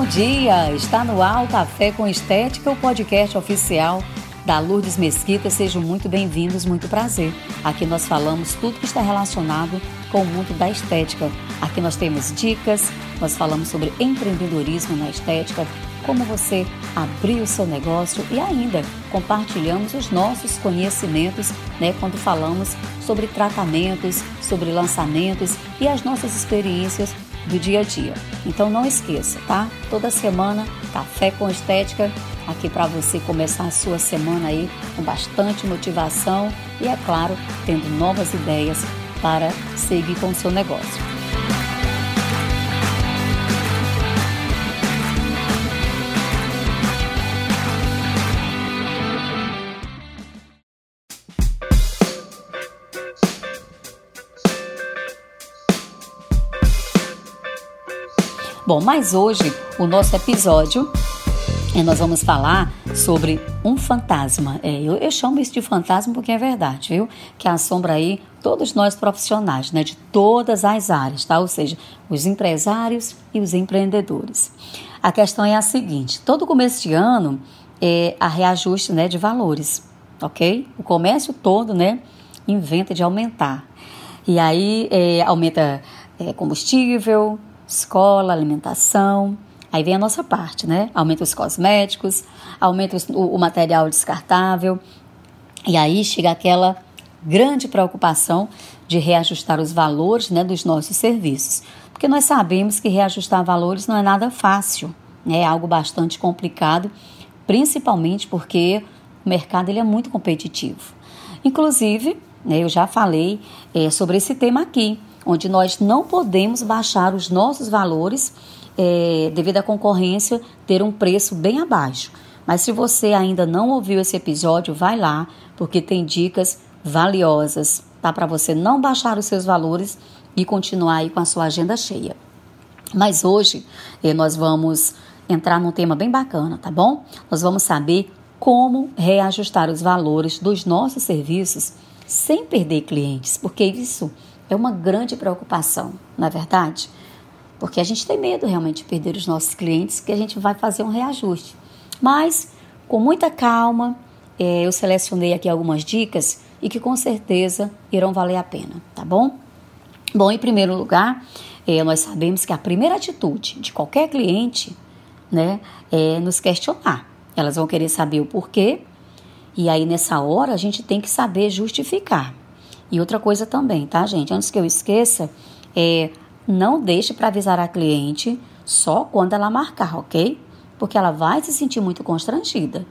bom dia! Está no ar o Café com Estética, o podcast oficial da Lourdes Mesquita. Sejam muito bem-vindos, muito prazer. Aqui nós falamos tudo que está relacionado com o mundo da estética. Aqui nós temos dicas, nós falamos sobre empreendedorismo na estética, como você abrir o seu negócio e ainda compartilhamos os nossos conhecimentos, né, quando falamos sobre tratamentos, sobre lançamentos e as nossas experiências do dia a dia. Então não esqueça, tá? Toda semana café com estética aqui para você começar a sua semana aí com bastante motivação e é claro, tendo novas ideias para seguir com o seu negócio. Bom, mas hoje o nosso episódio e nós vamos falar sobre um fantasma. É, eu, eu, chamo isso de fantasma porque é verdade, viu? Que assombra aí todos nós profissionais, né? De todas as áreas, tá? Ou seja, os empresários e os empreendedores. A questão é a seguinte: todo começo de ano é a reajuste né, de valores, ok? O comércio todo, né? Inventa de aumentar. E aí é, aumenta é, combustível, escola, alimentação. Aí vem a nossa parte, né? Aumenta os cosméticos, aumenta o, o material descartável. E aí chega aquela grande preocupação de reajustar os valores né, dos nossos serviços. Porque nós sabemos que reajustar valores não é nada fácil, né? é algo bastante complicado, principalmente porque o mercado ele é muito competitivo. Inclusive, né, eu já falei é, sobre esse tema aqui, onde nós não podemos baixar os nossos valores é, devido à concorrência ter um preço bem abaixo. Mas se você ainda não ouviu esse episódio, vai lá, porque tem dicas valiosas, tá? Para você não baixar os seus valores e continuar aí com a sua agenda cheia. Mas hoje eh, nós vamos entrar num tema bem bacana, tá bom? Nós vamos saber como reajustar os valores dos nossos serviços sem perder clientes, porque isso é uma grande preocupação, não é verdade? Porque a gente tem medo realmente de perder os nossos clientes, que a gente vai fazer um reajuste. Mas, com muita calma, é, eu selecionei aqui algumas dicas e que com certeza irão valer a pena, tá bom? Bom, em primeiro lugar, é, nós sabemos que a primeira atitude de qualquer cliente né, é nos questionar. Elas vão querer saber o porquê, e aí nessa hora a gente tem que saber justificar. E outra coisa também, tá, gente? Antes que eu esqueça, é, não deixe para avisar a cliente só quando ela marcar, ok? Porque ela vai se sentir muito constrangida.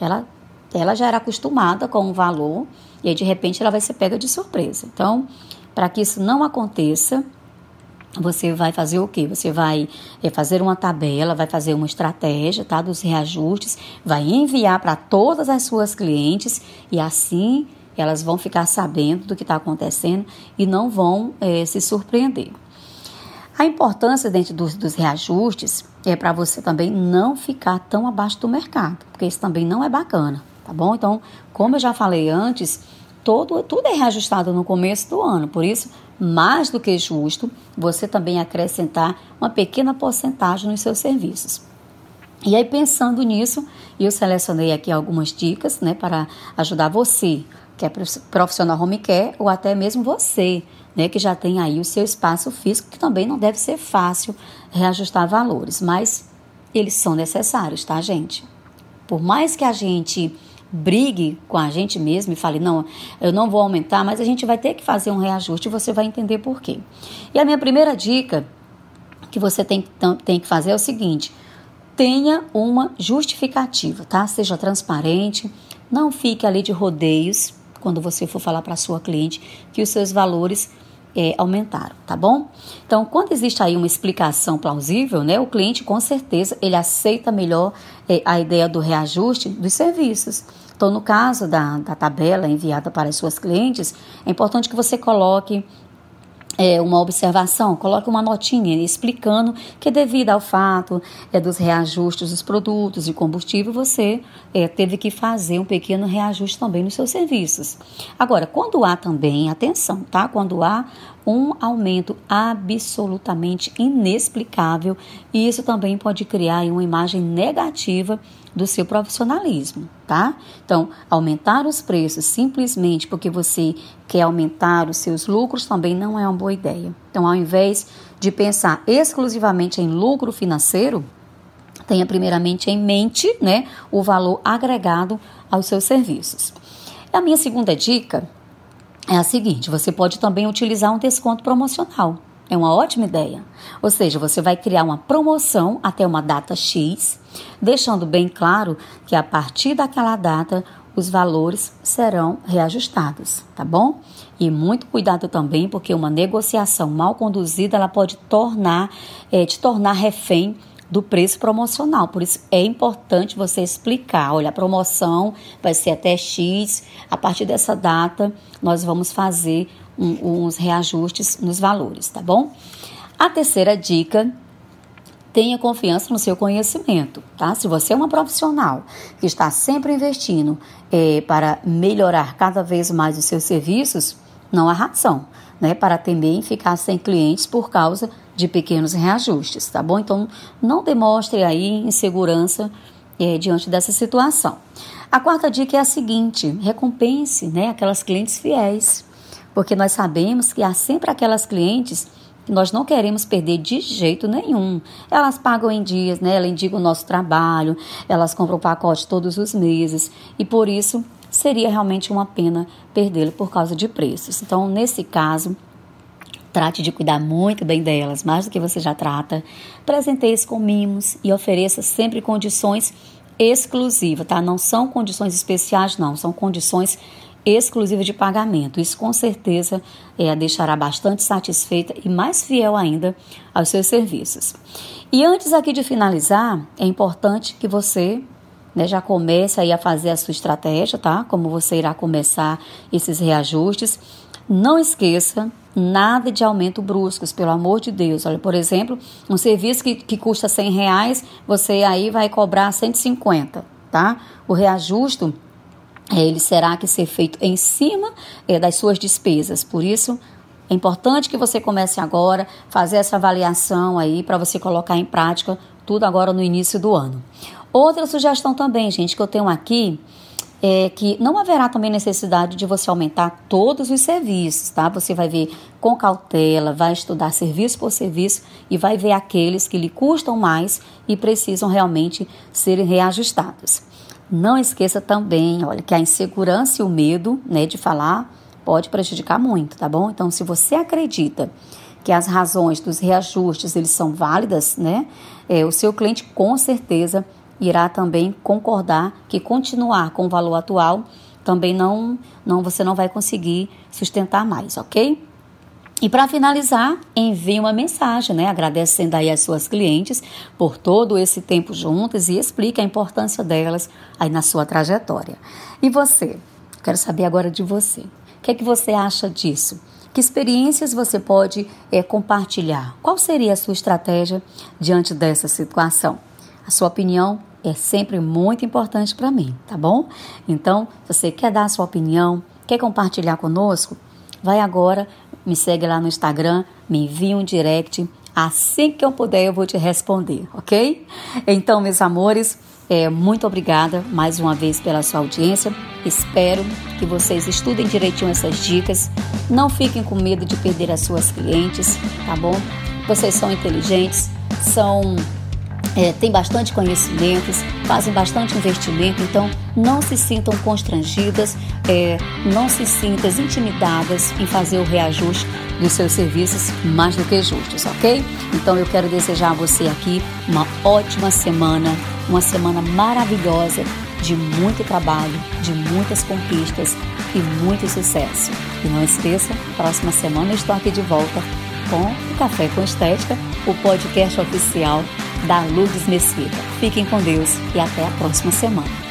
Ela, ela já era acostumada com o valor e aí de repente ela vai ser pega de surpresa. Então, para que isso não aconteça, você vai fazer o quê? Você vai é, fazer uma tabela, vai fazer uma estratégia, tá? Dos reajustes, vai enviar para todas as suas clientes e assim elas vão ficar sabendo do que está acontecendo e não vão é, se surpreender. A importância dentro dos, dos reajustes é para você também não ficar tão abaixo do mercado, porque isso também não é bacana, tá bom? Então, como eu já falei antes, todo, tudo é reajustado no começo do ano, por isso, mais do que justo, você também acrescentar uma pequena porcentagem nos seus serviços. E aí, pensando nisso, eu selecionei aqui algumas dicas né, para ajudar você que é profissional home care, ou até mesmo você, né, que já tem aí o seu espaço físico, que também não deve ser fácil reajustar valores, mas eles são necessários, tá, gente? Por mais que a gente brigue com a gente mesmo e fale, não, eu não vou aumentar, mas a gente vai ter que fazer um reajuste e você vai entender por quê. E a minha primeira dica que você tem, tem que fazer é o seguinte: tenha uma justificativa, tá? Seja transparente, não fique ali de rodeios, quando você for falar para sua cliente que os seus valores é, aumentaram, tá bom? Então, quando existe aí uma explicação plausível, né, o cliente com certeza ele aceita melhor é, a ideia do reajuste dos serviços. Então, no caso da, da tabela enviada para as suas clientes, é importante que você coloque é, uma observação, coloque uma notinha explicando que devido ao fato é, dos reajustes dos produtos de combustível, você é, teve que fazer um pequeno reajuste também nos seus serviços. Agora, quando há também, atenção, tá? Quando há um aumento absolutamente inexplicável, e isso também pode criar uma imagem negativa do seu profissionalismo, tá? Então, aumentar os preços simplesmente porque você quer aumentar os seus lucros também não é uma boa ideia. Então, ao invés de pensar exclusivamente em lucro financeiro, tenha primeiramente em mente, né, o valor agregado aos seus serviços. A minha segunda dica é a seguinte: você pode também utilizar um desconto promocional. É uma ótima ideia. Ou seja, você vai criar uma promoção até uma data X, deixando bem claro que a partir daquela data os valores serão reajustados, tá bom? E muito cuidado também, porque uma negociação mal conduzida ela pode tornar, é, te tornar refém do preço promocional. Por isso é importante você explicar, olha, a promoção vai ser até X, a partir dessa data nós vamos fazer um, uns reajustes nos valores, tá bom? A terceira dica tenha confiança no seu conhecimento, tá? Se você é uma profissional que está sempre investindo é, para melhorar cada vez mais os seus serviços, não há razão, né, para em ficar sem clientes por causa de pequenos reajustes, tá bom? Então, não demonstre aí insegurança é, diante dessa situação. A quarta dica é a seguinte: recompense, né, aquelas clientes fiéis porque nós sabemos que há sempre aquelas clientes que nós não queremos perder de jeito nenhum. Elas pagam em dias, né? Elas indicam o nosso trabalho, elas compram o pacote todos os meses e por isso seria realmente uma pena perdê-lo por causa de preços. Então, nesse caso, trate de cuidar muito bem delas, mais do que você já trata. Presenteie-se com mimos e ofereça sempre condições exclusivas, tá? Não são condições especiais, não, são condições exclusiva de pagamento. Isso com certeza é, a deixará bastante satisfeita e mais fiel ainda aos seus serviços. E antes aqui de finalizar, é importante que você né, já comece aí a fazer a sua estratégia, tá? Como você irá começar esses reajustes. Não esqueça nada de aumento bruscos, pelo amor de Deus. Olha, por exemplo, um serviço que, que custa 100 reais, você aí vai cobrar 150, tá? O reajuste é, ele será que ser feito em cima é, das suas despesas. Por isso, é importante que você comece agora, fazer essa avaliação aí para você colocar em prática tudo agora no início do ano. Outra sugestão também, gente, que eu tenho aqui é que não haverá também necessidade de você aumentar todos os serviços, tá? Você vai ver com cautela, vai estudar serviço por serviço e vai ver aqueles que lhe custam mais e precisam realmente serem reajustados. Não esqueça também, olha, que a insegurança e o medo, né, de falar pode prejudicar muito, tá bom? Então, se você acredita que as razões dos reajustes eles são válidas, né, é, o seu cliente com certeza irá também concordar que continuar com o valor atual também não, não você não vai conseguir sustentar mais, ok? E para finalizar, envie uma mensagem, né, agradecendo aí as suas clientes por todo esse tempo juntas e explique a importância delas aí na sua trajetória. E você? Quero saber agora de você. O que é que você acha disso? Que experiências você pode é, compartilhar? Qual seria a sua estratégia diante dessa situação? A sua opinião é sempre muito importante para mim, tá bom? Então, se você quer dar a sua opinião, quer compartilhar conosco, vai agora me segue lá no Instagram, me envia um direct. Assim que eu puder, eu vou te responder, ok? Então, meus amores, é, muito obrigada mais uma vez pela sua audiência. Espero que vocês estudem direitinho essas dicas. Não fiquem com medo de perder as suas clientes, tá bom? Vocês são inteligentes, são é, têm bastante conhecimentos, fazem bastante investimento, então não se sintam constrangidas, é, não se sintam intimidadas em fazer o reajuste dos seus serviços mais do que justos, ok? Então eu quero desejar a você aqui uma ótima semana, uma semana maravilhosa de muito trabalho, de muitas conquistas e muito sucesso. E não esqueça, próxima semana eu estou aqui de volta com o Café com Estética, o podcast oficial da Lourdes Mesquita. Fiquem com Deus e até a próxima semana.